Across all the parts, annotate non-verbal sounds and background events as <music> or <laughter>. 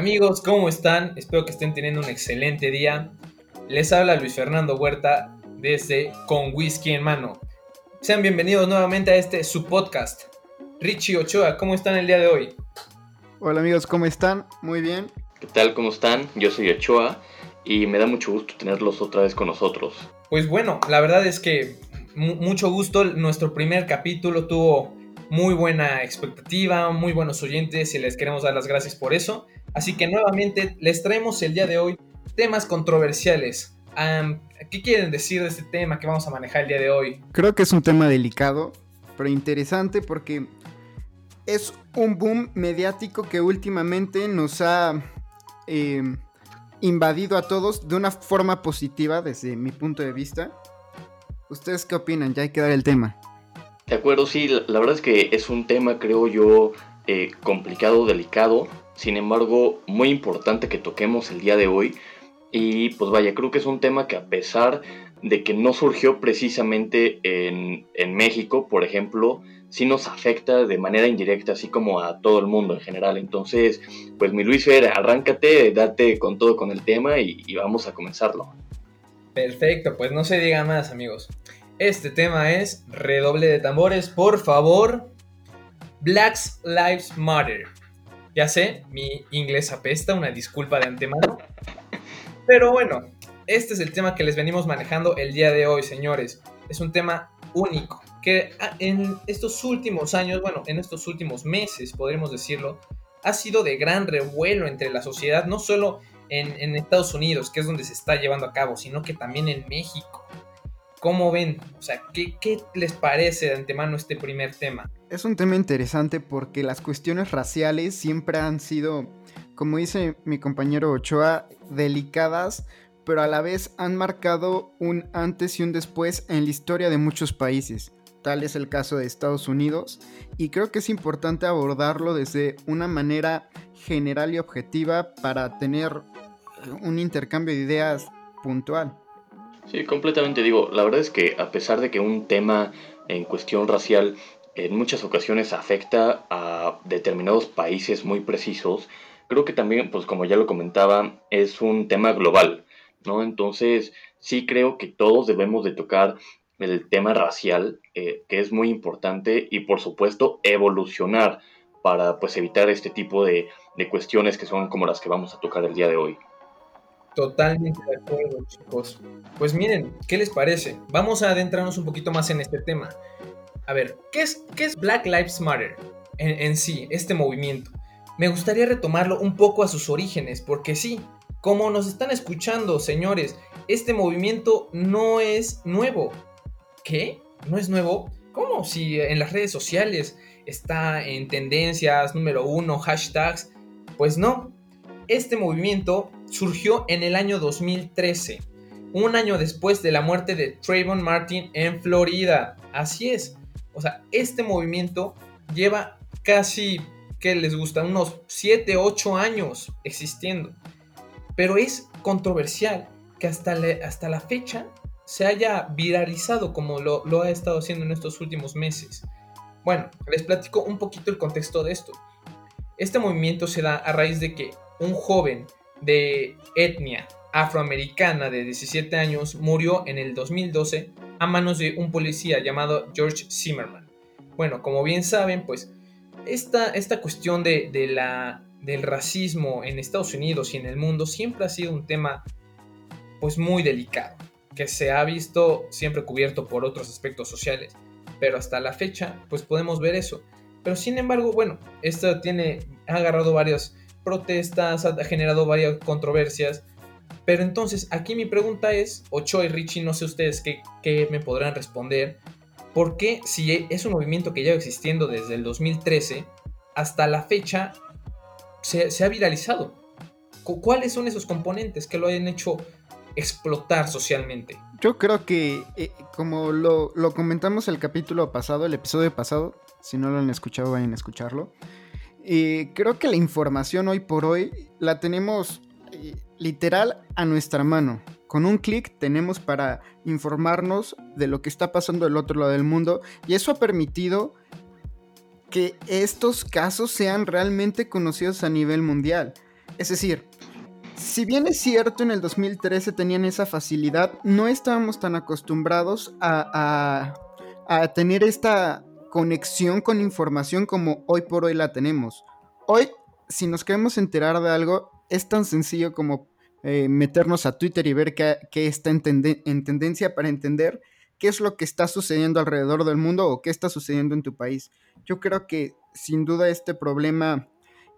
Amigos, ¿cómo están? Espero que estén teniendo un excelente día. Les habla Luis Fernando Huerta desde Con Whisky en Mano. Sean bienvenidos nuevamente a este su podcast. Richie Ochoa, ¿cómo están el día de hoy? Hola amigos, ¿cómo están? Muy bien. ¿Qué tal? ¿Cómo están? Yo soy Ochoa y me da mucho gusto tenerlos otra vez con nosotros. Pues bueno, la verdad es que mucho gusto. Nuestro primer capítulo tuvo muy buena expectativa, muy buenos oyentes y les queremos dar las gracias por eso. Así que nuevamente les traemos el día de hoy temas controversiales. ¿Qué quieren decir de este tema que vamos a manejar el día de hoy? Creo que es un tema delicado, pero interesante porque es un boom mediático que últimamente nos ha em, invadido a todos de una forma positiva desde mi punto de vista. ¿Ustedes qué opinan? Ya hay que dar el tema. De acuerdo, sí, la, verdad es que es un tema, creo yo, eh, complicado, delicado, sin embargo, muy importante que toquemos el día de hoy. Y pues vaya, creo que es un tema que a pesar de que no surgió precisamente en, en México, por ejemplo, sí nos afecta de manera indirecta, así como a todo el mundo en general. Entonces, pues mi Luis Fer, arráncate, date con todo con el tema y, y vamos a comenzarlo. Perfecto, pues no se diga más amigos. Este tema es redoble de tambores, por favor. Black Lives Matter. Ya sé, mi inglés apesta, una disculpa de antemano. Pero bueno, este es el tema que les venimos manejando el día de hoy, señores. Es un tema único, que en estos últimos años, bueno, en estos últimos meses, podríamos decirlo, ha sido de gran revuelo entre la sociedad, no solo en Estados Unidos, que es donde se está llevando a cabo, sino que también en México. ¿Cómo ven? O sea, ¿qué, les parece de antemano este primer tema? Es un tema interesante porque las cuestiones raciales siempre han sido, como dice mi compañero Ochoa, delicadas, pero a la vez han marcado un antes y un después en la historia de muchos países. Tal es el caso de Estados Unidos y creo que es importante abordarlo desde una manera general y objetiva para tener un intercambio de ideas puntual. Sí, completamente digo, la verdad es que a pesar de que un tema en cuestión racial en muchas ocasiones afecta a determinados países muy precisos, creo que también, pues como ya lo comentaba, es un tema global, ¿no? Entonces, sí creo que todos debemos de tocar el tema racial, eh, que es muy importante, y por supuesto evolucionar para pues evitar este tipo de, de cuestiones que son como las que vamos a tocar el día de hoy. Totalmente de acuerdo, chicos. Pues miren, ¿qué les parece? Vamos a adentrarnos un poquito más en este tema. A ver, ¿qué es, Black Lives Matter en, sí, este movimiento? Me gustaría retomarlo un poco a sus orígenes, porque sí, como nos están escuchando, señores, este movimiento no es nuevo. ¿Qué? ¿No es nuevo? ¿Cómo? Si en las redes sociales está en tendencias, número uno, hashtags. Pues no. Este movimiento surgió en el año 2013, un año después de la muerte de Trayvon Martin en Florida. Así es. O sea, este movimiento lleva casi, ¿qué les gusta? Unos 7, 8 años existiendo. Pero es controversial que hasta, hasta la fecha se haya viralizado como lo, lo ha estado haciendo en estos últimos meses. Bueno, les platico un poquito el contexto de esto. Este movimiento se da a raíz de que un joven de etnia afroamericana de 17 años murió en el 2012 a manos de un policía llamado George Zimmerman. Bueno, como bien saben, pues esta, esta cuestión de, la, del racismo en Estados Unidos y en el mundo siempre ha sido un tema pues muy delicado, que se ha visto siempre cubierto por otros aspectos sociales, pero hasta la fecha pues podemos ver eso. Pero sin embargo, bueno, esto tiene, ha agarrado varios protestas, ha generado varias controversias. Pero entonces, aquí mi pregunta es, Ocho y Richie, no sé ustedes qué, me podrán responder. ¿Por qué, si es un movimiento que lleva existiendo desde el 2013, hasta la fecha se, ha viralizado? ¿Cuáles son esos componentes que lo hayan hecho explotar socialmente? Yo creo que, eh, como lo, lo, comentamos el capítulo pasado, el episodio pasado, si no lo han escuchado, vayan a escucharlo. Eh, creo que la información hoy por hoy la tenemos eh, literal a nuestra mano. Con un clic tenemos para informarnos de lo que está pasando del otro lado del mundo y eso ha permitido que estos casos sean realmente conocidos a nivel mundial. Es decir, si bien es cierto en el 2013 tenían esa facilidad, no estábamos tan acostumbrados a, a, tener esta conexión con información como hoy por hoy la tenemos. Hoy, si nos queremos enterar de algo, es tan sencillo como eh, meternos a Twitter y ver qué, está en, tendencia para entender qué es lo que está sucediendo alrededor del mundo o qué está sucediendo en tu país. Yo creo que sin duda este problema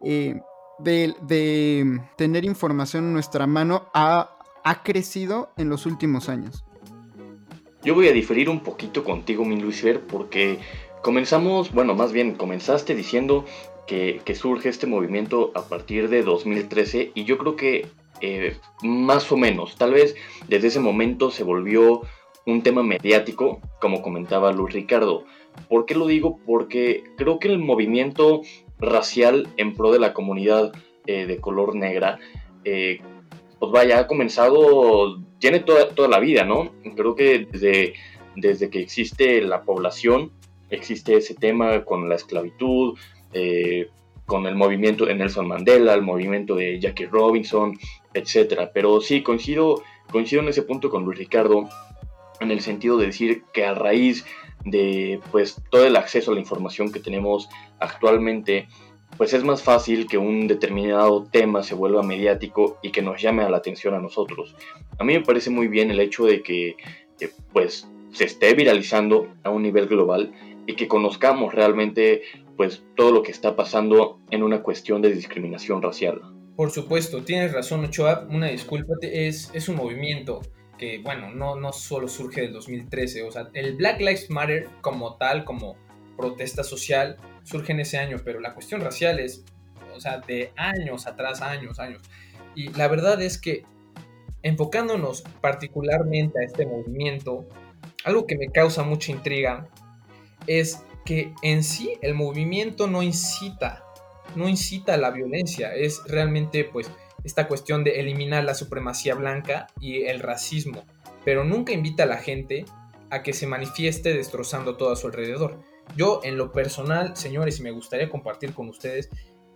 eh, de, tener información en nuestra mano ha, ha crecido en los últimos años. Yo voy a diferir un poquito contigo, mi Luisfer, porque comenzamos, bueno, más bien comenzaste diciendo que, surge este movimiento a partir de 2013 y yo creo que eh, más o menos, tal vez desde ese momento se volvió un tema mediático, como comentaba Luis Ricardo. ¿Por qué lo digo? Porque creo que el movimiento racial en pro de la comunidad eh, de color negra, eh, pues vaya, ha comenzado, tiene toda, toda la vida, ¿no? Creo que desde, desde que existe la población, existe ese tema con la esclavitud, eh, con el movimiento de Nelson Mandela, el movimiento de Jackie Robinson, etc. Pero sí, coincido, coincido en ese punto con Luis Ricardo, en el sentido de decir que a raíz de pues todo el acceso a la información que tenemos actualmente, pues es más fácil que un determinado tema se vuelva mediático y que nos llame a la atención a nosotros. A mí me parece muy bien el hecho de que pues se esté viralizando a un nivel global y que conozcamos realmente pues todo lo que está pasando en una cuestión de discriminación racial. Por supuesto, tienes razón Ochoa, una disculpa, es, es un movimiento que, bueno, no, no solo surge del 2013, o sea, el Black Lives Matter como tal, como protesta social, surge en ese año, pero la cuestión racial es, o sea, de años atrás, años, años. Y la verdad es que, enfocándonos particularmente a este movimiento, algo que me causa mucha intriga es que en sí el movimiento no incita, no incita a la violencia, es realmente pues esta cuestión de eliminar la supremacía blanca y el racismo, pero nunca invita a la gente a que se manifieste destrozando todo a su alrededor. Yo en lo personal, señores, y me gustaría compartir con ustedes,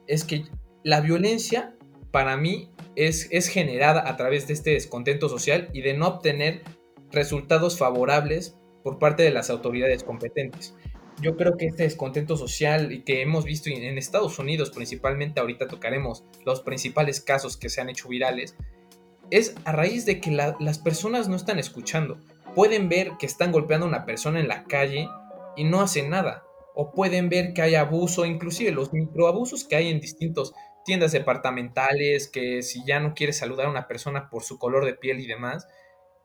es que la violencia para mí es, es generada a través de este descontento social y de no obtener resultados favorables por parte de las autoridades competentes. Yo creo que este descontento social y que hemos visto en Estados Unidos principalmente, ahorita tocaremos los principales casos que se han hecho virales, es a raíz de que las personas no están escuchando. Pueden ver que están golpeando a una persona en la calle y no hacen nada. O pueden ver que hay abuso, inclusive los microabusos que hay en distintas tiendas departamentales, que si ya no quieres saludar a una persona por su color de piel y demás,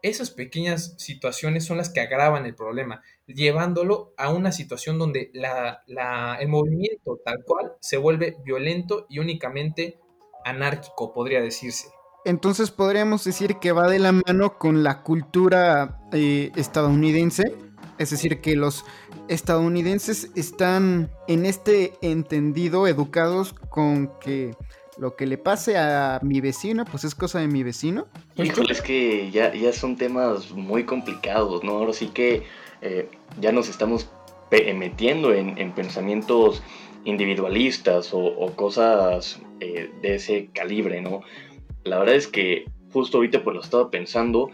esas pequeñas situaciones son las que agravan el problema, llevándolo a una situación donde el movimiento tal cual se vuelve violento y únicamente anárquico, podría decirse. Entonces podríamos decir que va de la mano con la cultura eh, estadounidense, es decir, que los estadounidenses están en este entendido educados con que lo que le pase a mi vecino, pues es cosa de mi vecino. Híjole, es que ya, ya son temas muy complicados, ¿no? Ahora sí que eh, ya nos estamos metiendo en, pensamientos individualistas o, cosas eh, de ese calibre, ¿no? La verdad es que justo ahorita pues lo estaba pensando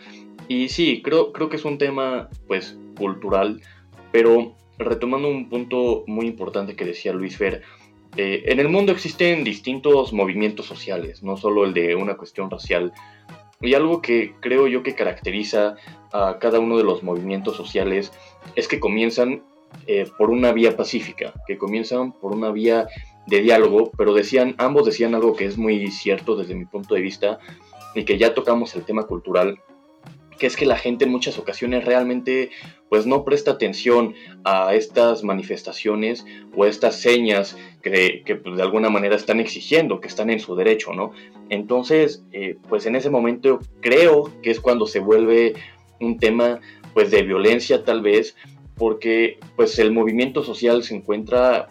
y sí, creo, creo que es un tema pues cultural, pero retomando un punto muy importante que decía Luis Fer, eh, en el mundo existen distintos movimientos sociales, no solo el de una cuestión racial. Y algo que creo yo que caracteriza a cada uno de los movimientos sociales es que comienzan eh, por una vía pacífica, que comienzan por una vía de diálogo, pero decían, ambos decían algo que es muy cierto desde mi punto de vista y que ya tocamos el tema cultural, que es que la gente en muchas ocasiones realmente pues no presta atención a estas manifestaciones o estas señas que, pues, de alguna manera están exigiendo, que están en su derecho, ¿no? Entonces, eh, pues en ese momento creo que es cuando se vuelve un tema pues de violencia tal vez, porque pues el movimiento social se encuentra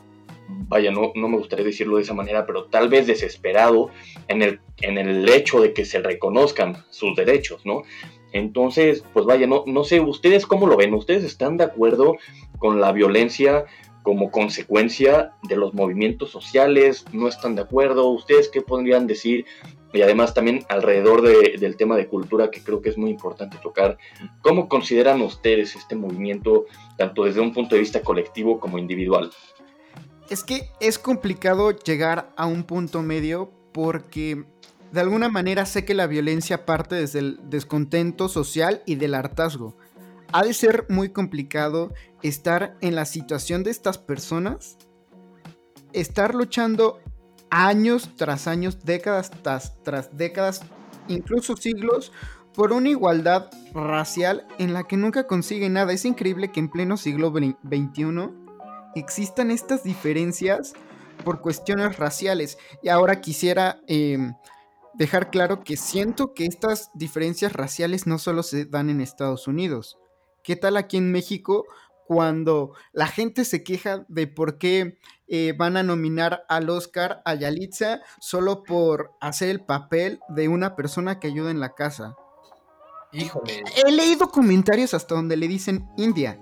vaya, no, no me gustaría decirlo de esa manera, pero tal vez desesperado en el, en el hecho de que se reconozcan sus derechos, ¿no? Entonces, pues vaya, no, no sé, ¿ustedes cómo lo ven? ¿Ustedes están de acuerdo con la violencia como consecuencia de los movimientos sociales, no están de acuerdo, ustedes qué podrían decir y además también alrededor del tema de cultura que creo que es muy importante tocar, ¿cómo consideran ustedes este movimiento tanto desde un punto de vista colectivo como individual? Es que es complicado llegar a un punto medio porque de alguna manera sé que la violencia parte desde el descontento social y del hartazgo ha de ser muy complicado estar en la situación de estas personas, estar luchando años tras años, décadas tras, décadas, incluso siglos, por una igualdad racial en la que nunca consigue nada. Es increíble que en pleno siglo XXI existan estas diferencias por cuestiones raciales. Y ahora quisiera em, dejar claro que siento que estas diferencias raciales no solo se dan en Estados Unidos. ¿Qué tal aquí en México cuando la gente se queja de por qué eh, van a nominar al Oscar a Yalitza solo por hacer el papel de una persona que ayuda en la casa? Híjole. He leído comentarios hasta donde le dicen India.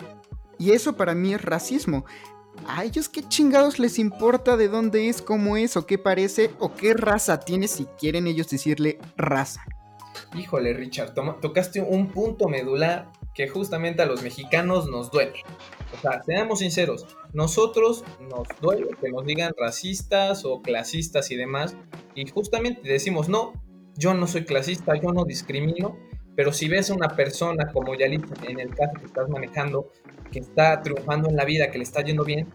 Y eso para mí es racismo. A ellos qué chingados les importa de dónde es, cómo es, o qué parece, o qué raza tiene si quieren ellos decirle raza. Híjole, Richard, tocaste un punto medular que justamente a los mexicanos nos duele. O sea, seamos sinceros, nosotros nos duele que nos digan racistas o clasistas y demás, y justamente decimos, no, yo no soy clasista, yo no discrimino, pero si ves a una persona como Yalitza, en el caso que estás manejando, que está triunfando en la vida, que le está yendo bien,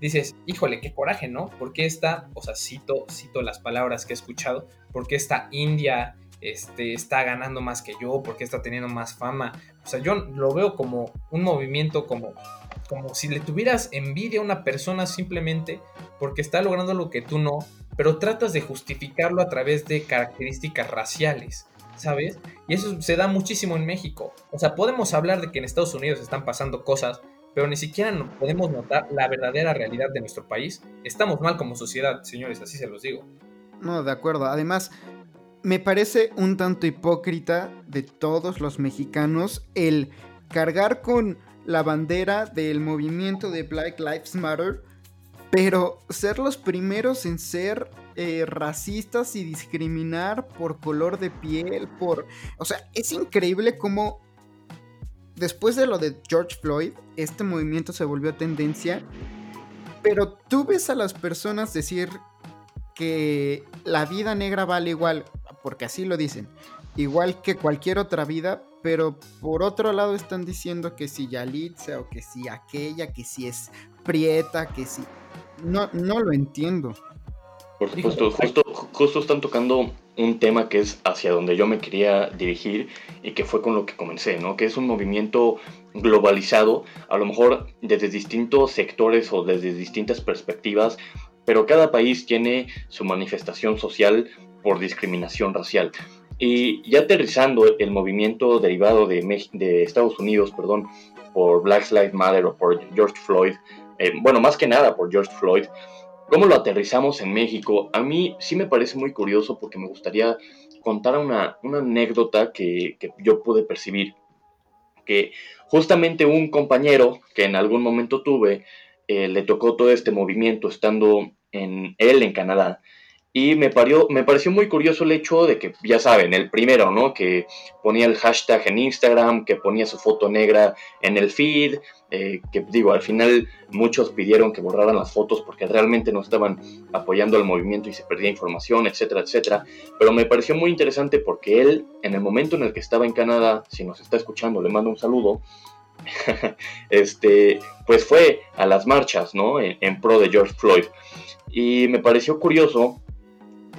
dices, híjole, qué coraje, ¿no? Porque esta, o sea, cito, cito las palabras que he escuchado, porque esta India este, está ganando más que yo, porque está teniendo más fama. O sea, yo lo veo como un movimiento como, como si le tuvieras envidia a una persona simplemente porque está logrando lo que tú no, pero tratas de justificarlo a través de características raciales. ¿Sabes? Y eso se da muchísimo en México. O sea, podemos hablar de que en Estados Unidos están pasando cosas, pero ni siquiera podemos notar la verdadera realidad de nuestro país. Estamos mal como sociedad, señores, así se los digo. No, de acuerdo. Además, me parece un tanto hipócrita de todos los mexicanos el cargar con la bandera del movimiento de Black Lives Matter, pero ser los primeros en ser eh, racistas y discriminar por color de piel, por... O sea, es increíble cómo después de lo de George Floyd, este movimiento se volvió tendencia, pero tú ves a las personas decir que la vida negra vale igual porque así lo dicen, igual que cualquier otra vida, pero por otro lado están diciendo que si Yalitza o que si aquella, que si es Prieta, que si... No, no lo entiendo. Por supuesto, justo, justo están tocando un tema que es hacia donde yo me quería dirigir y que fue con lo que comencé, ¿no? Que es un movimiento globalizado, a lo mejor desde distintos sectores o desde distintas perspectivas, pero cada país tiene su manifestación social por discriminación racial. Y ya aterrizando el movimiento derivado de, de Estados Unidos, perdón, por Black Lives Matter o por George Floyd, eh, bueno, más que nada por George Floyd, ¿cómo lo aterrizamos en México? A mí sí me parece muy curioso porque me gustaría contar una, anécdota que, que yo pude percibir. Que justamente un compañero que en algún momento tuve, eh, le tocó todo este movimiento estando en él en Canadá y me, parió, me pareció muy curioso el hecho de que, ya saben, el primero, ¿no? Que ponía el hashtag en Instagram, que ponía su foto negra en el feed, eh, que digo, al final muchos pidieron que borraran las fotos porque realmente no estaban apoyando al movimiento y se perdía información, etcétera, etcétera. Pero me pareció muy interesante porque él, en el momento en el que estaba en Canadá, si nos está escuchando, le mando un saludo, <laughs> este, pues fue a las marchas, ¿no? en pro de George Floyd. Y me pareció curioso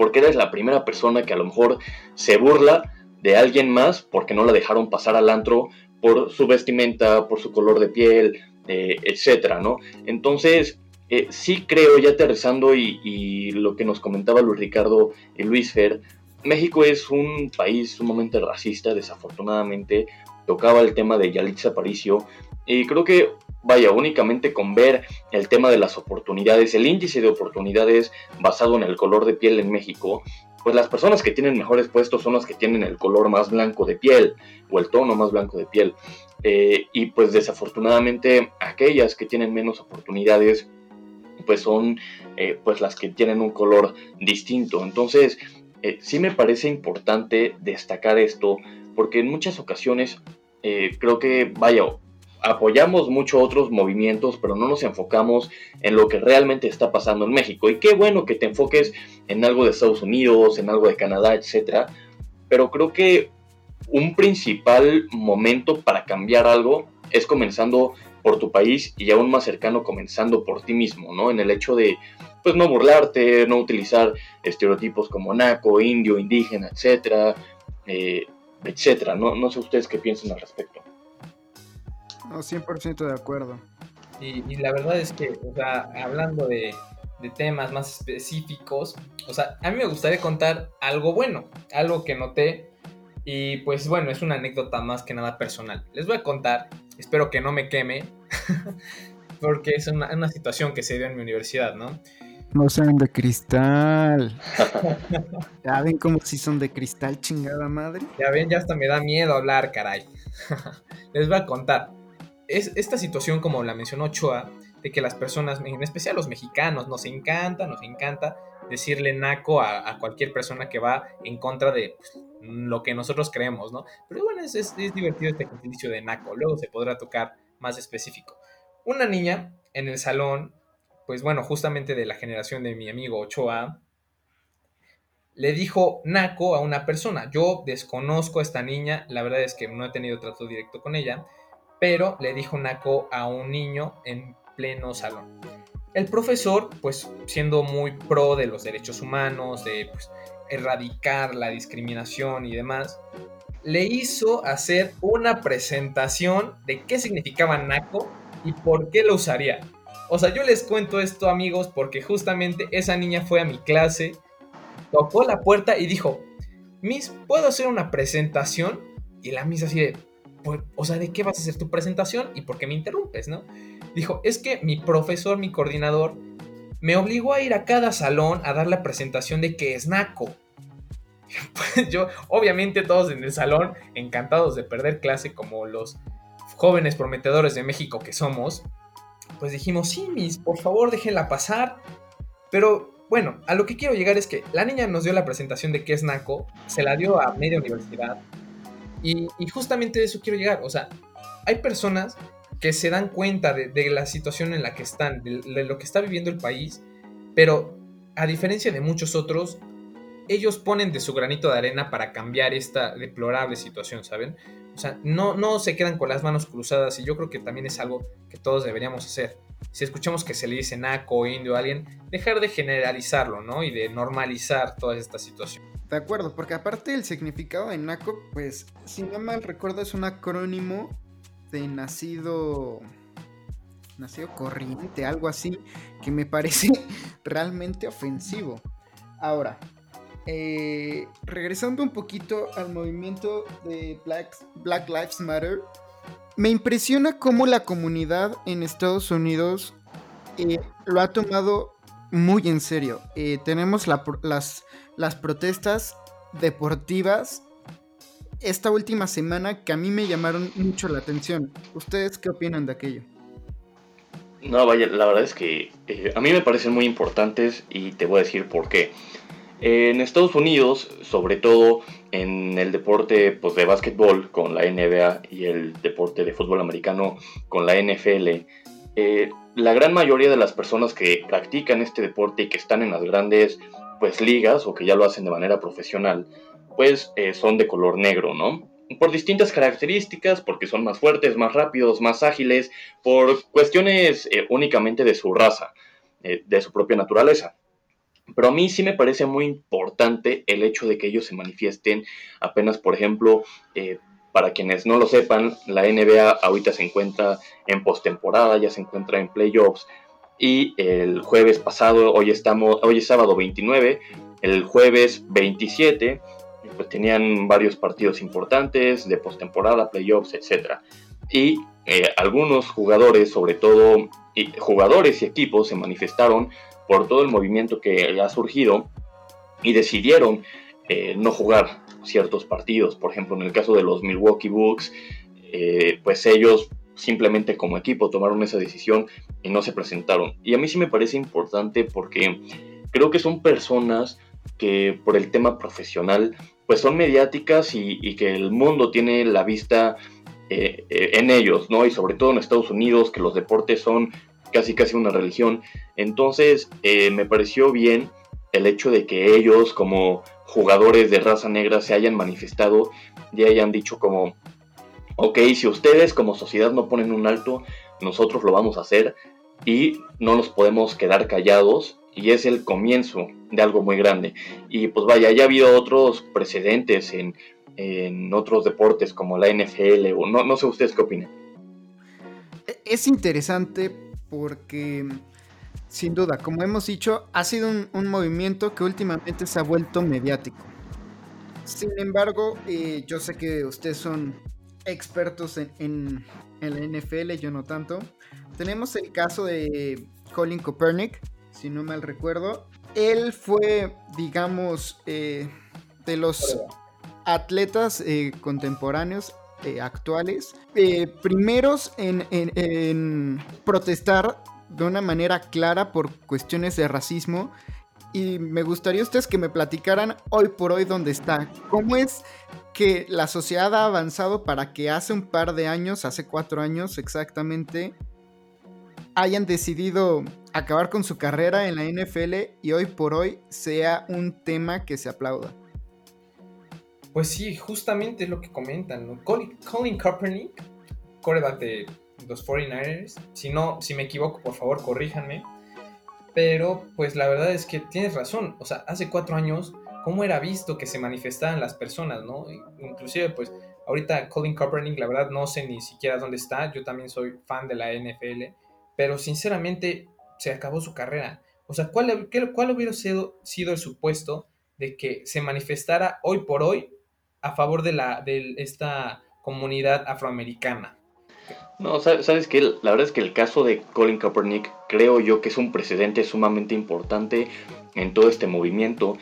porque eres la primera persona que a lo mejor se burla de alguien más porque no la dejaron pasar al antro por su vestimenta, por su color de piel, eh, etcétera, ¿no? Entonces, eh, sí creo, ya aterrizando y, lo que nos comentaba Luis Ricardo y Luis Fer, México es un país sumamente racista, desafortunadamente. Tocaba el tema de Yalitza Aparicio y creo que vaya, únicamente con ver el tema de las oportunidades, el índice de oportunidades basado en el color de piel en México, pues las personas que tienen mejores puestos son las que tienen el color más blanco de piel o el tono más blanco de piel. eh, y pues desafortunadamente aquellas que tienen menos oportunidades pues son eh, pues las que tienen un color distinto. Entonces eh, sí me parece importante destacar esto porque en muchas ocasiones creo que vaya apoyamos mucho otros movimientos, pero no nos enfocamos en lo que realmente está pasando en México. Y qué bueno que te enfoques en algo de Estados Unidos, en algo de Canadá, etcétera. Pero creo que un principal momento para cambiar algo es comenzando por tu país y aún más cercano comenzando por ti mismo, ¿no? En el hecho de, pues, no burlarte, no utilizar estereotipos como naco, indio, indígena, etcétera, eh, etcétera. No sé ustedes qué piensan al respecto. No, 100% de acuerdo. Y, la verdad es que, o sea, hablando de, de temas más específicos, o sea, a mí me gustaría contar algo bueno, algo que noté y pues bueno, es una anécdota más que nada personal. Les voy a contar, espero que no me queme, <laughs> porque es una, situación que se dio en mi universidad, ¿no? No sean de cristal. <laughs> ya ven como si son de cristal, chingada madre. Ya ven, ya hasta me da miedo hablar, caray. <laughs> Les voy a contar. Es, esta situación, como la mencionó Ochoa, de que las personas, en especial los mexicanos, nos encanta, nos encanta decirle naco a, cualquier persona que va en contra de pues, lo que nosotros creemos, ¿no? Pero bueno, es, es, divertido este ejercicio de naco, luego se podrá tocar más específico. Una niña en el salón, pues bueno, justamente de la generación de mi amigo Ochoa, le dijo naco a una persona. Yo desconozco a esta niña, la verdad es que no he tenido trato directo con ella, pero le dijo naco a un niño en pleno salón. El profesor, pues siendo muy pro de los derechos humanos, de pues, erradicar la discriminación y demás, le hizo hacer una presentación de qué significaba NACO y por qué lo usaría. O sea, yo les cuento esto amigos porque justamente esa niña fue a mi clase, tocó la puerta y dijo, Miss, ¿puedo hacer una presentación? Y la Miss así de, o sea, ¿de qué vas a hacer tu presentación? ¿Y por qué me interrumpes, no? Dijo, es que mi profesor, mi coordinador, me obligó a ir a cada salón a dar la presentación de qué es NACO. <laughs> Pues yo, obviamente todos en el salón, encantados de perder clase como los jóvenes prometedores de México que somos, pues dijimos, sí, mis, por favor déjenla pasar. Pero bueno, a lo que quiero llegar es que la niña nos dio la presentación de qué es NACO, se la dio a media universidad. Y, justamente de eso quiero llegar. O sea, hay personas que se dan cuenta de, la situación en la que están, de lo que está viviendo el país, pero a diferencia de muchos otros, ellos ponen de su granito de arena para cambiar esta deplorable situación, ¿saben? O sea, no, no se quedan con las manos cruzadas y yo creo que también es algo que todos deberíamos hacer. Si escuchamos que se le dice naco, indio a alguien, dejar de generalizarlo, ¿no? Y de normalizar toda esta situación. De acuerdo, porque aparte el significado de naco, pues, si no mal recuerdo, es un acrónimo de nacido nacido corriente, algo así, que me parece <laughs> realmente ofensivo. Ahora, eh, regresando un poquito al movimiento de Black, Lives Matter, me impresiona cómo la comunidad en Estados Unidos eh, lo ha tomado muy en serio. Eh, tenemos las, las protestas deportivas esta última semana que a mí me llamaron mucho la atención. ¿Ustedes qué opinan de aquello? No, vaya, la verdad es que a mí me parecen muy importantes y te voy a decir por qué. En Estados Unidos, sobre todo en el deporte pues, de básquetbol con la NBA y el deporte de fútbol americano con la NFL, eh, la gran mayoría de las personas que practican este deporte y que están en las grandes pues, ligas o que ya lo hacen de manera profesional, pues eh, son de color negro, ¿no? Por distintas características, porque son más fuertes, más rápidos, más ágiles, por cuestiones eh, únicamente de su raza, de su propia naturaleza. Pero a mí sí me parece muy importante el hecho de que ellos se manifiesten apenas, por ejemplo, eh, para quienes no lo sepan, la NBA ahorita se encuentra en postemporada, ya se encuentra en playoffs. Y el jueves pasado, hoy, estamos, hoy es sábado 29, el jueves 27, pues tenían varios partidos importantes de postemporada, playoffs, etc. Y eh, algunos jugadores, sobre todo y jugadores y equipos, se manifestaron por todo el movimiento que ha surgido y decidieron eh, no jugar ciertos partidos. Por ejemplo, en el caso de los Milwaukee Bucks, eh, pues ellos simplemente como equipo tomaron esa decisión y no se presentaron. Y a mí sí me parece importante porque creo que son personas que por el tema profesional pues son mediáticas y, que el mundo tiene la vista eh, en ellos, ¿no? Y sobre todo en Estados Unidos, que los deportes son casi casi una religión. Entonces me pareció bien el hecho de que ellos como jugadores de raza negra se hayan manifestado y hayan dicho como, ok, si ustedes como sociedad no ponen un alto, nosotros lo vamos a hacer y no nos podemos quedar callados y es el comienzo de algo muy grande. Y pues vaya, ya ha habido otros precedentes en, otros deportes como la NFL o no, no sé ustedes qué opinan. E, es interesante porque sin duda, como hemos dicho, ha sido un, movimiento que últimamente se ha vuelto mediático. Sin embargo, eh, yo sé que ustedes son expertos en, la NFL, yo no tanto. Tenemos el caso de Colin Kaepernick, si no mal recuerdo. Él fue, digamos, eh, de los atletas eh, contemporáneos actuales, primeros en, protestar de una manera clara por cuestiones de racismo. Y me gustaría ustedes que me platicaran hoy por hoy dónde está. ¿Cómo es que la sociedad ha avanzado para que hace un par de años, hace cuatro años exactamente, hayan decidido acabar con su carrera en la NFL y hoy por hoy sea un tema que se aplauda. Pues sí, justamente lo que comentan, ¿no? Colin, Kaepernick, coreback los 49ers, si no, si me equivoco, por favor, corríjanme, pero pues la verdad es que tienes razón, o sea, hace cuatro años, ¿cómo era visto que se manifestaban las personas, no? Inclusive, pues, ahorita Colin Kaepernick, la verdad no sé ni siquiera dónde está, yo también soy fan de la NFL, pero sinceramente se acabó su carrera. O sea, ¿cuál, cuál hubiera sido, sido, el supuesto de que se manifestara hoy por hoy a favor de, la, de esta comunidad afroamericana? No, sabes que la verdad es que el caso de Colin Kaepernick creo yo que es un precedente sumamente importante en todo este movimiento.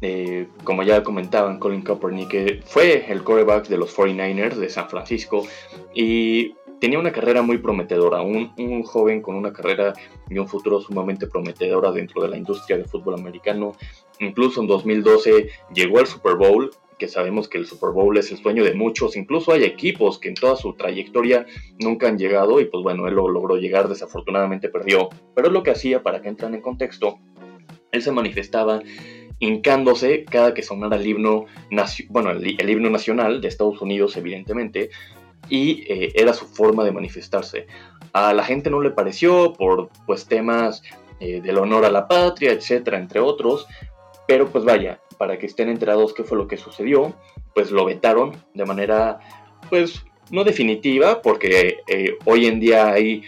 Eh, como ya comentaban, Colin Kaepernick eh, fue el quarterback de los 49ers de San Francisco y tenía una carrera muy prometedora, un, joven con una carrera y un futuro sumamente prometedora dentro de la industria del fútbol americano. Incluso en 2012 llegó al Super Bowl, que sabemos que el Super Bowl es el sueño de muchos, incluso hay equipos que en toda su trayectoria nunca han llegado y pues bueno, él lo logró llegar, desafortunadamente perdió, pero lo que hacía para que entran en contexto, él se manifestaba hincándose cada que sonara el himno, bueno, el himno nacional de Estados Unidos, evidentemente, y eh, era su forma de manifestarse. A la gente no le pareció por pues temas eh, del honor a la patria, etcétera, entre otros, pero pues vaya, para que estén enterados qué fue lo que sucedió, pues lo vetaron de manera pues no definitiva, porque eh, hoy en día hay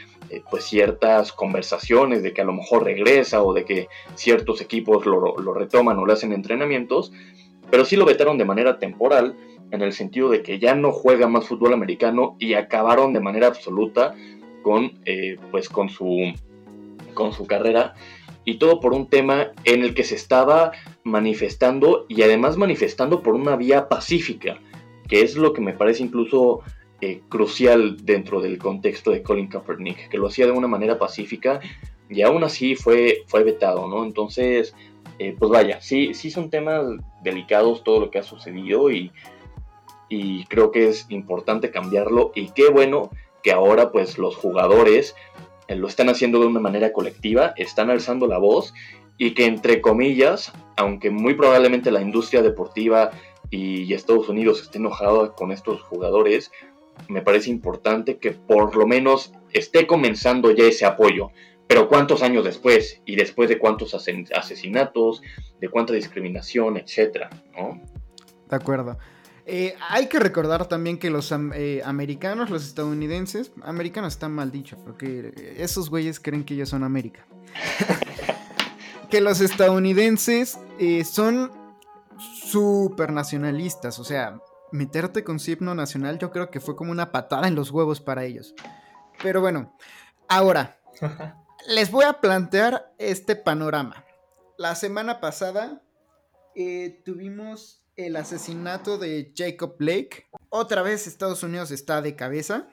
pues ciertas conversaciones de que a lo mejor regresa o de que ciertos equipos lo, lo retoman o le hacen entrenamientos, pero sí lo vetaron de manera temporal en el sentido de que ya no juega más fútbol americano y acabaron de manera absoluta con, eh, pues con, su, con su carrera y todo por un tema en el que se estaba manifestando y además manifestando por una vía pacífica, que es lo que me parece incluso eh, crucial dentro del contexto de Colin Kaepernick, que lo hacía de una manera pacífica y aún así fue, fue vetado, ¿no? Entonces, eh, pues vaya, sí, sí son temas delicados todo lo que ha sucedido y y creo que es importante cambiarlo y qué bueno que ahora pues los jugadores lo están haciendo de una manera colectiva, están alzando la voz y que entre comillas, aunque muy probablemente la industria deportiva y Estados Unidos esté enojado con estos jugadores, me parece importante que por lo menos esté comenzando ya ese apoyo. Pero cuántos años después y después de cuántos asesinatos, de cuánta discriminación, etcétera, ¿no? De acuerdo. Eh, hay que recordar también que los eh, americanos, los estadounidenses, americanos están mal dicho, porque esos güeyes creen que ellos son América. <laughs> que los estadounidenses eh, son súper nacionalistas, o sea, meterte con su himno nacional yo creo que fue como una patada en los huevos para ellos. Pero bueno, ahora, <laughs> les voy a plantear este panorama. La semana pasada tuvimos el asesinato de Jacob Blake. Otra vez Estados Unidos está de cabeza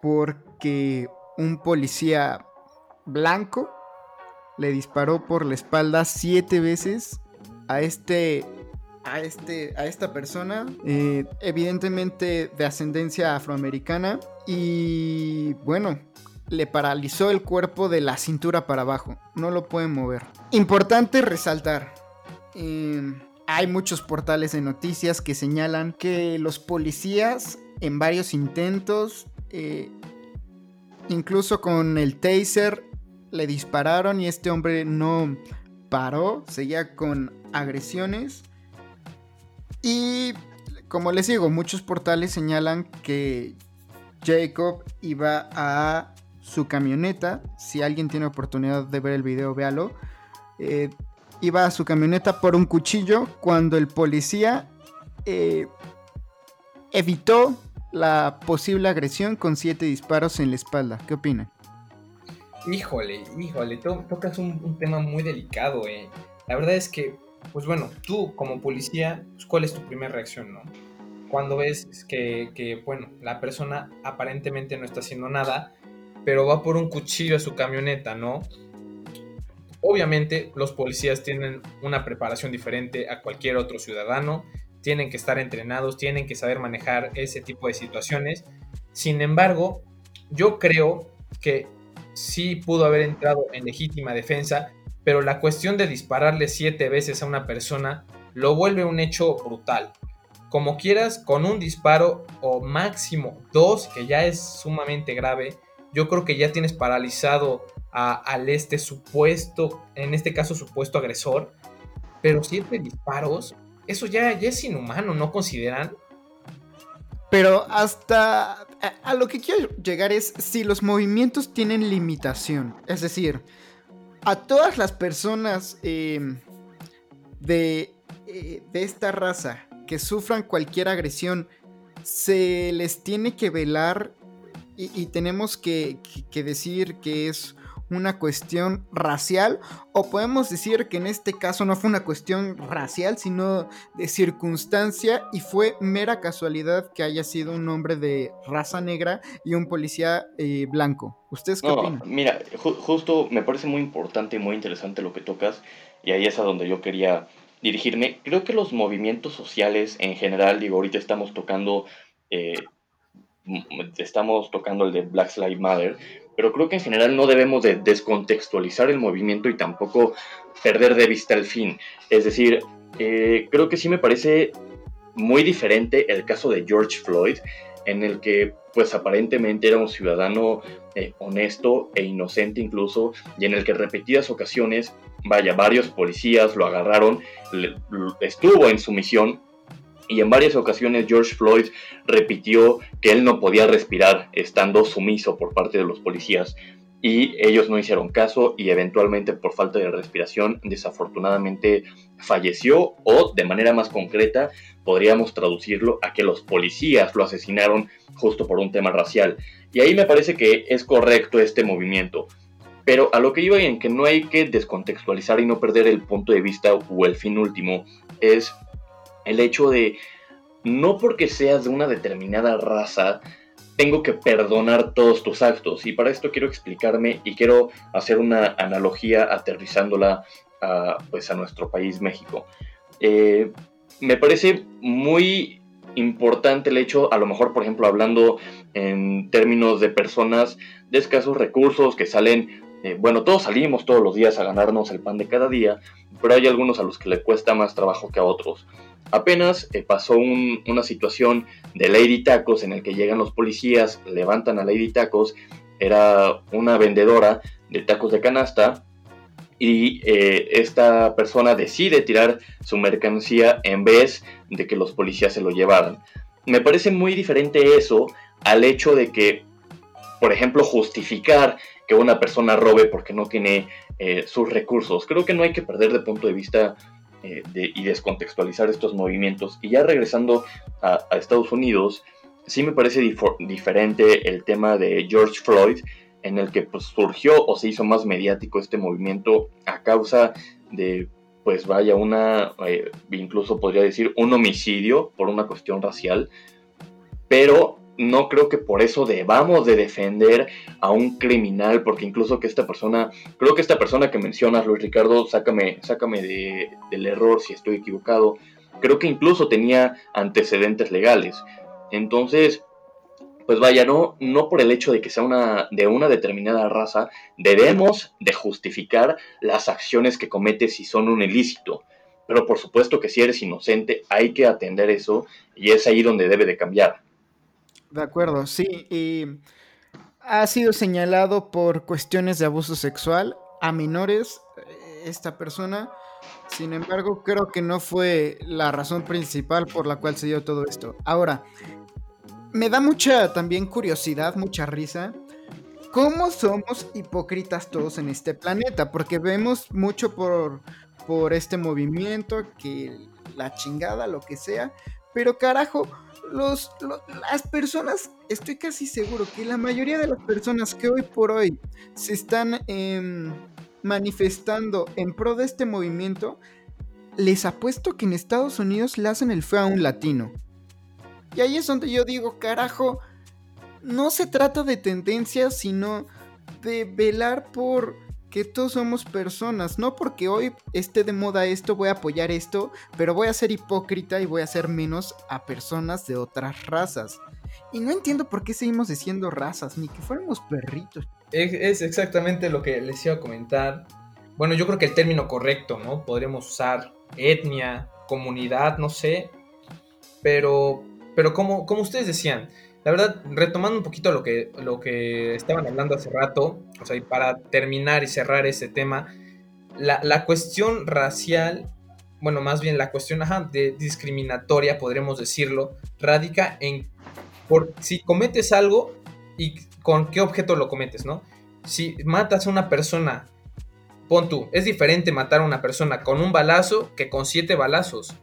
porque un policía blanco le disparó por la espalda siete veces a este a este a esta persona eh, evidentemente de ascendencia afroamericana y bueno le paralizó el cuerpo de la cintura para abajo no lo pueden mover importante resaltar eh, hay muchos portales de noticias que señalan que los policías en varios intentos eh, incluso con el taser le dispararon y este hombre no paró, seguía con agresiones. Y como les digo, muchos portales señalan que Jacob iba a su camioneta. Si alguien tiene oportunidad de ver el video, véalo. Eh, iba a su camioneta por un cuchillo cuando el policía eh, evitó la posible agresión con siete disparos en la espalda. ¿Qué opinan? Híjole, híjole, tocas un, tema muy delicado, eh. La verdad es que, pues bueno, tú como policía, pues, ¿cuál es tu primera reacción, no? Cuando ves que, que, bueno, la persona aparentemente no está haciendo nada, pero va por un cuchillo a su camioneta, ¿no? Obviamente los policías tienen una preparación diferente a cualquier otro ciudadano, tienen que estar entrenados, tienen que saber manejar ese tipo de situaciones. Sin embargo, yo creo que sí pudo haber entrado en legítima defensa, pero la cuestión de dispararle siete veces a una persona lo vuelve un hecho brutal. Como quieras, con un disparo o máximo dos, que ya es sumamente grave, yo creo que ya tienes paralizado al este supuesto, en este caso supuesto agresor, pero siete disparos, eso ya, es inhumano, ¿no consideran? Pero hasta a, lo que quiero llegar es si los movimientos tienen limitación. Es decir, a todas las personas em, de, eh, de esta raza que sufran cualquier agresión, se les tiene que velar y, tenemos que decir que es una cuestión racial o podemos decir que en este caso no fue una cuestión racial sino de circunstancia y fue mera casualidad que haya sido un hombre de raza negra y un policía eh, blanco. ¿Ustedes qué opinan? Mira, justo me parece muy importante y muy interesante lo que tocas y ahí es a donde yo quería dirigirme. Creo que los movimientos sociales en general, digo, ahorita estamos tocando... Eh, estamos tocando el de Black Lives Matter, pero creo que en general no debemos de descontextualizar el movimiento y tampoco perder de vista el fin. Es decir, eh, creo que sí me parece muy diferente el caso de George Floyd, en el que pues aparentemente era un ciudadano eh, honesto e inocente incluso, y en el que repetidas ocasiones, vaya, varios policías lo agarraron, estuvo en su misión y en varias ocasiones George Floyd repitió que él no podía respirar estando sumiso por parte de los policías y ellos no hicieron caso y eventualmente por falta de respiración desafortunadamente falleció o de manera más concreta podríamos traducirlo a que los policías lo asesinaron justo por un tema racial. Y ahí me parece que es correcto este movimiento. Pero a lo que iba en que no hay que descontextualizar y no perder el punto de vista o el fin último es el hecho de no porque seas de una determinada raza, tengo que perdonar todos tus actos. Y para esto quiero explicarme y quiero hacer una analogía aterrizándola a, pues, a nuestro país, México. Eh, me parece muy importante el hecho, a lo mejor, por ejemplo, hablando en términos de personas de escasos recursos que salen, eh, bueno, todos salimos todos los días a ganarnos el pan de cada día, pero hay algunos a los que le cuesta más trabajo que a otros. Apenas eh, pasó una situación de Lady Tacos en el que llegan los policías, levantan a Lady Tacos, era una vendedora de tacos de canasta y eh, esta persona decide tirar su mercancía en vez de que los policías se lo llevaran. Me parece muy diferente eso al hecho de que, por ejemplo, justificar que una persona robe porque no tiene eh, sus recursos. Creo que no hay que perder de punto de vista eh, y descontextualizar estos movimientos. Y ya regresando a, Estados Unidos, sí me parece diferente el tema de George Floyd, en el que pues, surgió o se hizo más mediático este movimiento a causa de pues vaya una, eh, incluso podría decir un homicidio por una cuestión racial, pero no creo que por eso debamos de defender a un criminal, porque incluso que esta persona, creo que esta persona que mencionas, Luis Ricardo, sácame, sácame del error si estoy equivocado, creo que incluso tenía antecedentes legales. Entonces, pues vaya, no, no por el hecho de que sea una, de una determinada raza, debemos de justificar las acciones que comete si son un ilícito. Pero por supuesto que si eres inocente hay que atender eso y es ahí donde debe de cambiar. De acuerdo, sí. Y ha sido señalado por cuestiones de abuso sexual a menores eh, esta persona. Sin embargo, creo que no fue la razón principal por la cual se dio todo esto. Ahora, me da mucha también curiosidad, mucha risa. ¿Cómo somos hipócritas todos en este planeta? Porque vemos mucho por, por este movimiento, que la chingada, lo que sea. Pero carajo, las personas, estoy casi seguro que la mayoría de las personas que hoy por hoy se están em, manifestando en pro de este movimiento, les apuesto que en Estados Unidos le hacen el feo a un latino. Y ahí es donde yo digo, carajo, no se trata de tendencias, sino de velar por que todos somos personas. No porque hoy esté de moda esto, voy a apoyar esto, pero voy a ser hipócrita y voy a hacer menos a personas de otras razas. Y no entiendo por qué seguimos diciendo razas, ni que fuéramos perritos. Es, exactamente lo que les iba a comentar. Bueno, yo creo que el término correcto, ¿no? Podríamos usar etnia, comunidad, no sé. Pero, pero como, como ustedes decían, la verdad, retomando un poquito lo que, lo que estaban hablando hace rato, o sea, y para terminar y cerrar ese tema, la, cuestión racial, bueno, más bien la cuestión de discriminatoria, podremos decirlo, radica en por, si cometes algo y con qué objeto lo cometes, ¿no? Si matas a una persona, pon tú, es diferente matar a una persona con un balazo que con siete balazos.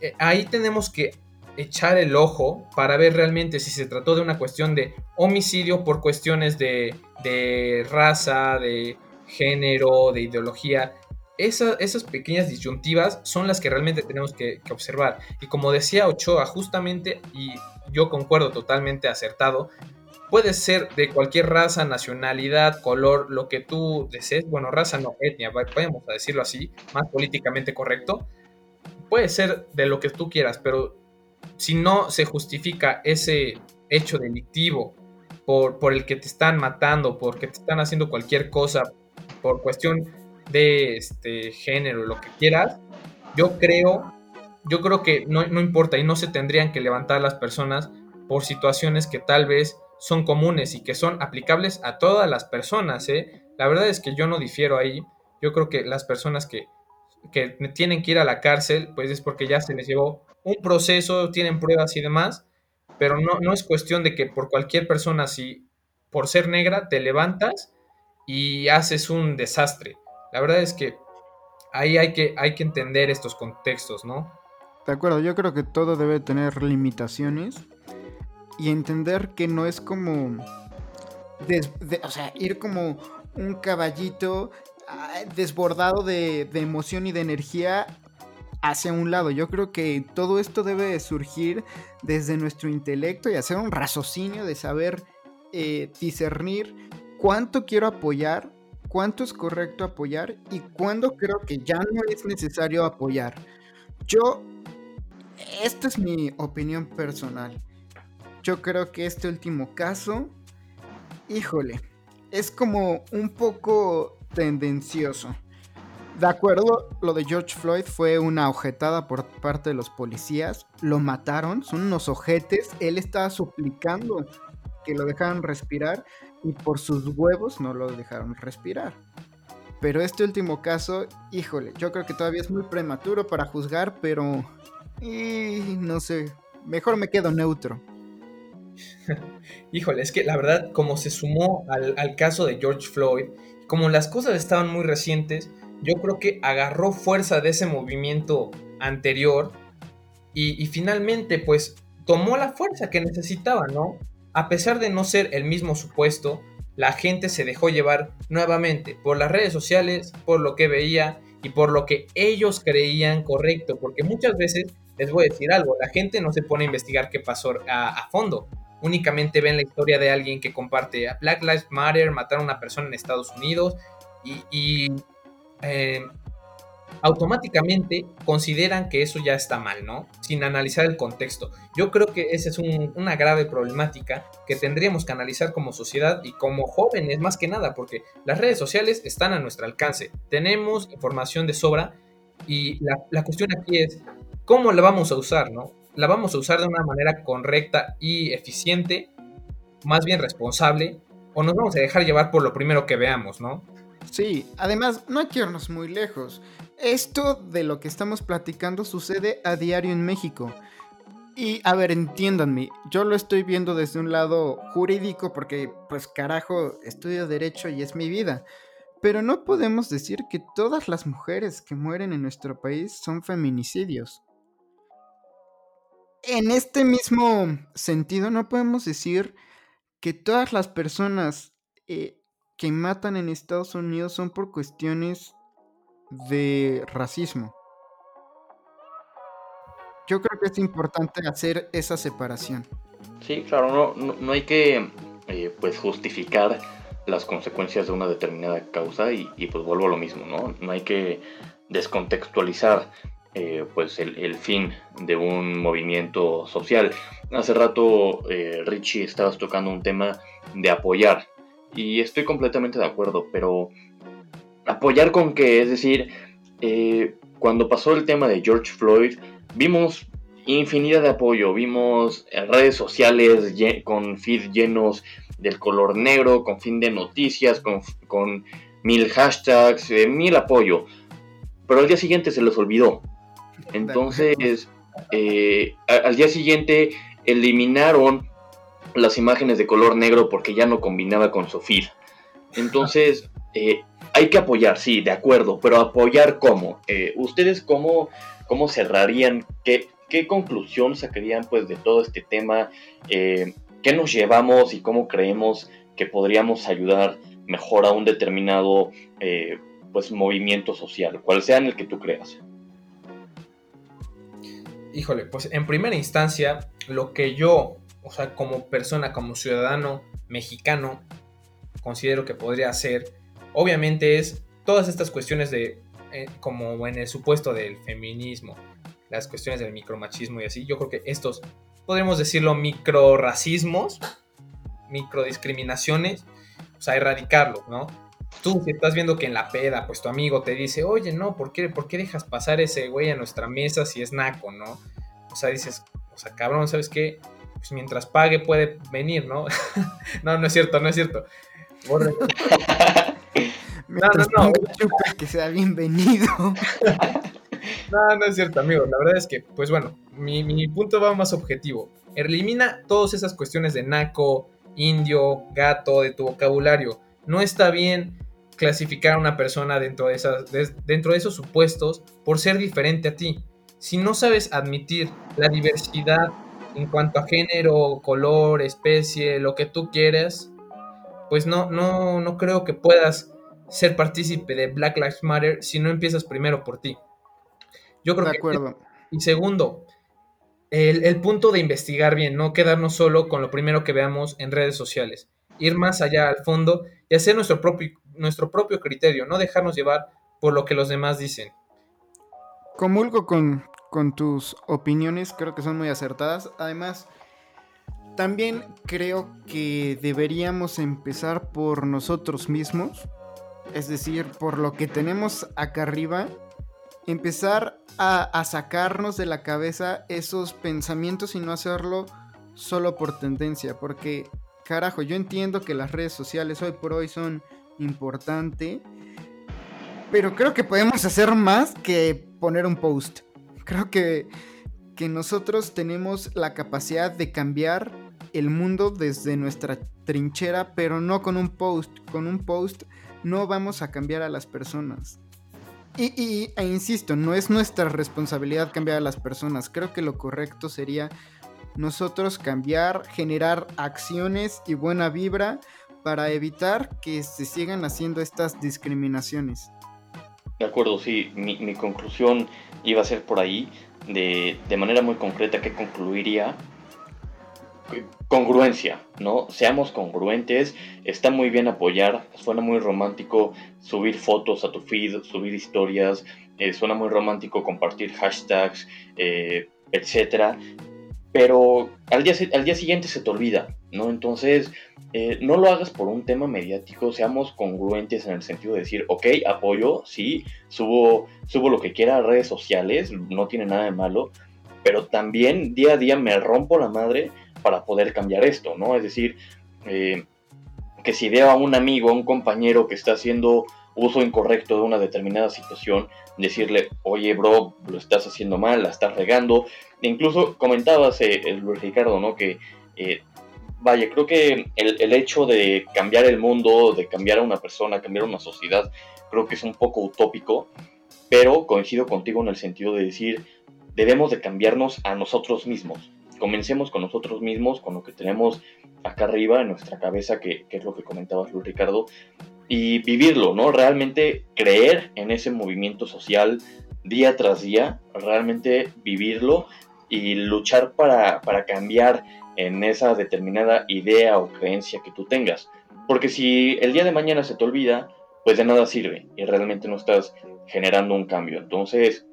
Eh, ahí tenemos que echar el ojo para ver realmente si se trató de una cuestión de homicidio por cuestiones de, raza, de género, de ideología. esas pequeñas disyuntivas son las que realmente tenemos que, que, observar. Y como decía Ochoa, justamente, y yo concuerdo totalmente acertado, puede ser de cualquier raza, nacionalidad, color, lo que tú desees. Bueno, raza no, etnia, podemos decirlo así, más políticamente correcto. Puede ser de lo que tú quieras, pero si no se justifica ese hecho delictivo por, por el que te están matando, porque te están haciendo cualquier cosa por cuestión de este género, lo que quieras, yo creo, yo creo que no, no importa y no se tendrían que levantar las personas por situaciones que tal vez son comunes y que son aplicables a todas las personas. ¿eh? La verdad es que yo no difiero ahí. Yo creo que las personas que, que tienen que ir a la cárcel, pues es porque ya se les llevó un proceso, tienen pruebas y demás, pero no, no es cuestión de que por cualquier persona, si por ser negra te levantas y haces un desastre. La verdad es que ahí hay que, hay que entender estos contextos, ¿no? De acuerdo, yo creo que todo debe tener limitaciones y entender que no es como, ir como un caballito ah, desbordado de, de, emoción y de energía hacia un lado. Yo creo que todo esto debe surgir desde nuestro intelecto y hacer un raciocinio de saber eh, discernir cuánto quiero apoyar, cuánto es correcto apoyar y cuándo creo que ya no es necesario apoyar. Yo, esta es mi opinión personal. Yo creo que este último caso, híjole, es como un poco tendencioso. De acuerdo, lo de George Floyd fue una ojetada por parte de los policías. Lo mataron, son unos ojetes. Él estaba suplicando que lo dejaran respirar y por sus huevos no lo dejaron respirar. Pero este último caso, híjole, yo creo que todavía es muy prematuro para juzgar, pero... Y no sé, mejor me quedo neutro. <laughs> híjole, es que la verdad, como se sumó al, al caso de George Floyd, como las cosas estaban muy recientes, yo creo que agarró fuerza de ese movimiento anterior y, finalmente pues tomó la fuerza que necesitaba, ¿no? A pesar de no ser el mismo supuesto, la gente se dejó llevar nuevamente por las redes sociales, por lo que veía y por lo que ellos creían correcto, porque muchas veces les voy a decir algo, la gente no se pone a investigar qué pasó a, fondo, únicamente ven la historia de alguien que comparte a Black Lives Matter, matar a una persona en Estados Unidos y, eh, automáticamente consideran que eso ya está mal, ¿no? Sin analizar el contexto. Yo creo que esa es una grave problemática que tendríamos que analizar como sociedad y como jóvenes más que nada, porque las redes sociales están a nuestro alcance. Tenemos información de sobra y la, la cuestión aquí es cómo la vamos a usar, ¿no? La vamos a usar de una manera correcta y eficiente, más bien responsable, o nos vamos a dejar llevar por lo primero que veamos, ¿no? Sí, además no hay que irnos muy lejos. Esto de lo que estamos platicando sucede a diario en México. Y a ver, entiéndanme, yo lo estoy viendo desde un lado jurídico porque, pues carajo, estudio derecho y es mi vida. Pero no podemos decir que todas las mujeres que mueren en nuestro país son feminicidios. En este mismo sentido, no podemos decir que todas las personas eh, que matan en Estados Unidos son por cuestiones de racismo. Yo creo que es importante hacer esa separación. Sí, claro, no, no, hay que eh, pues justificar las consecuencias de una determinada causa y, pues vuelvo a lo mismo, ¿no? No hay que descontextualizar eh, pues el, fin de un movimiento social. Hace rato eh, Richie estabas tocando un tema de apoyar y estoy completamente de acuerdo, pero apoyar con qué, es decir, eh, cuando pasó el tema de George Floyd, vimos infinidad de apoyo, vimos redes sociales con feed llenos del color negro, con fin de noticias, con, mil hashtags, eh, mil apoyo, pero al día siguiente se les olvidó. Entonces, eh, al día siguiente eliminaron las imágenes de color negro porque ya no combinaba con feed. Entonces, hay que apoyar, sí, de acuerdo, pero apoyar cómo. Eh, ¿Ustedes cómo, cómo cerrarían? ¿Qué, ¿Qué conclusión sacarían pues de todo este tema? Eh, ¿Qué nos llevamos y cómo creemos que podríamos ayudar mejor a un determinado eh, pues movimiento social, cual sea en el que tú creas? Híjole, pues en primera instancia, lo que yo, o sea, como persona, como ciudadano mexicano, considero que podría hacer obviamente es todas estas cuestiones de, eh, como en el supuesto del feminismo, las cuestiones del micromachismo y así, yo creo que estos, podríamos decirlo, microracismos, microdiscriminaciones, o sea, erradicarlos, ¿no? Tú, si estás viendo que en la peda, pues tu amigo te dice, oye, no, ¿por qué, ¿por qué dejas pasar ese güey a nuestra mesa si es naco, no? O sea, dices, o sea, cabrón, ¿sabes qué? Pues mientras pague puede venir, ¿no? <laughs> no, no es cierto, no es cierto. <laughs> No, no, no. que sea bienvenido. <laughs> no, no es cierto, amigo. La verdad es que, pues bueno, mi, punto va más objetivo. Elimina todas esas cuestiones de naco, indio, gato, de tu vocabulario. No está bien clasificar a una persona dentro de, esas, dentro de esos supuestos por ser diferente a ti. Si no sabes admitir la diversidad en cuanto a género, color, especie, lo que tú quieras, pues no, no, no creo que puedas ser partícipe de Black Lives Matter si no empiezas primero por ti. Yo creo de que. Acuerdo. Y segundo, el, punto de investigar bien, no quedarnos solo con lo primero que veamos en redes sociales. Ir más allá al fondo y hacer nuestro propio, nuestro propio criterio, no dejarnos llevar por lo que los demás dicen. Comulgo con, con tus opiniones, creo que son muy acertadas. Además, también creo que deberíamos empezar por nosotros mismos es decir, por lo que tenemos acá arriba, empezar a, sacarnos de la cabeza esos pensamientos y no hacerlo solo por tendencia, porque carajo, yo entiendo que las redes sociales hoy por hoy son importantes, pero creo que podemos hacer más que poner un post. Creo que, que nosotros tenemos la capacidad de cambiar el mundo desde nuestra trinchera, pero no con un post. Con un post no vamos a cambiar a las personas. Y, e insisto, no es nuestra responsabilidad cambiar a las personas. Creo que lo correcto sería nosotros cambiar, generar acciones y buena vibra para evitar que se sigan haciendo estas discriminaciones. De acuerdo, sí. Mi, conclusión iba a ser por ahí, de, de manera muy concreta, que concluiría congruencia, ¿no? Seamos congruentes, está muy bien apoyar, suena muy romántico subir fotos a tu feed, subir historias, eh, suena muy romántico compartir hashtags, eh, etcétera, pero al día, al día siguiente se te olvida, ¿no? Entonces, eh, no lo hagas por un tema mediático, seamos congruentes en el sentido de decir, ok, apoyo, sí, subo, subo lo que quiera a redes sociales, no tiene nada de malo, pero también día a día me rompo la madre para poder cambiar esto, ¿no? Es decir, eh, que si veo a un amigo, a un compañero que está haciendo uso incorrecto de una determinada situación, decirle, oye, bro, lo estás haciendo mal, la estás regando. E incluso comentabas, eh, Luis Ricardo, ¿no? Que, eh, vaya, creo que el, el, hecho de cambiar el mundo, de cambiar a una persona, cambiar a una sociedad, creo que es un poco utópico, pero coincido contigo en el sentido de decir, debemos de cambiarnos a nosotros mismos comencemos con nosotros mismos, con lo que tenemos acá arriba en nuestra cabeza, que, es lo que comentabas Luis Ricardo, y vivirlo, ¿no? Realmente creer en ese movimiento social día tras día, realmente vivirlo y luchar para, para cambiar en esa determinada idea o creencia que tú tengas. Porque si el día de mañana se te olvida, pues de nada sirve y realmente no estás generando un cambio. Entonces,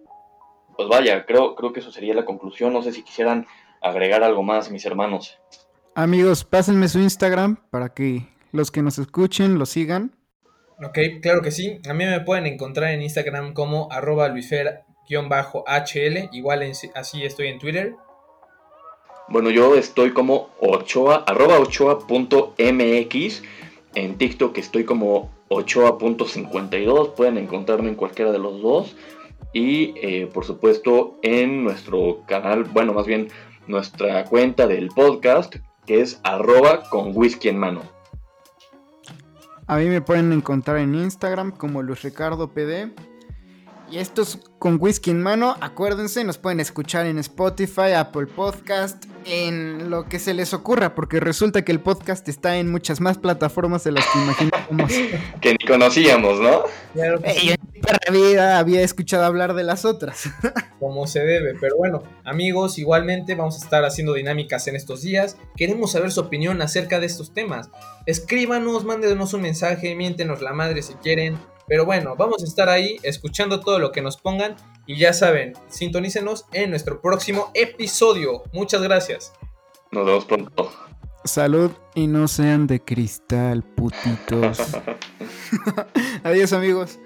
pues vaya, creo, creo que eso sería la conclusión. No sé si quisieran agregar algo más, mis hermanos. Amigos, pásenme su Instagram para que los que nos escuchen lo sigan. Ok, claro que sí. A mí me pueden encontrar en Instagram como arroba luisfer-hl. Igual así estoy en Twitter. Bueno, yo estoy como ochoa.mx. En TikTok estoy como ochoa.52. Pueden encontrarme en cualquiera de los dos. Y eh, por supuesto en nuestro canal, bueno, más bien nuestra cuenta del podcast, que es arroba con whisky en mano. A mí me pueden encontrar en Instagram como Luis Y estos con whisky en mano, acuérdense, nos pueden escuchar en Spotify, Apple Podcast, en lo que se les ocurra, porque resulta que el podcast está en muchas más plataformas de las que imaginamos. <laughs> que ni conocíamos, ¿no? Claro eh, vida había escuchado hablar de las otras. <laughs> Como se debe, pero bueno, amigos, igualmente vamos a estar haciendo dinámicas en estos días. Queremos saber su opinión acerca de estos temas. Escríbanos, mándenos un mensaje, miéntenos la madre si quieren pero bueno, vamos a estar ahí escuchando todo lo que nos pongan y ya saben, sintonícenos en nuestro próximo episodio. Muchas gracias. Nos vemos pronto. Salud y no sean de cristal, putitos. <laughs> <laughs> Adiós amigos.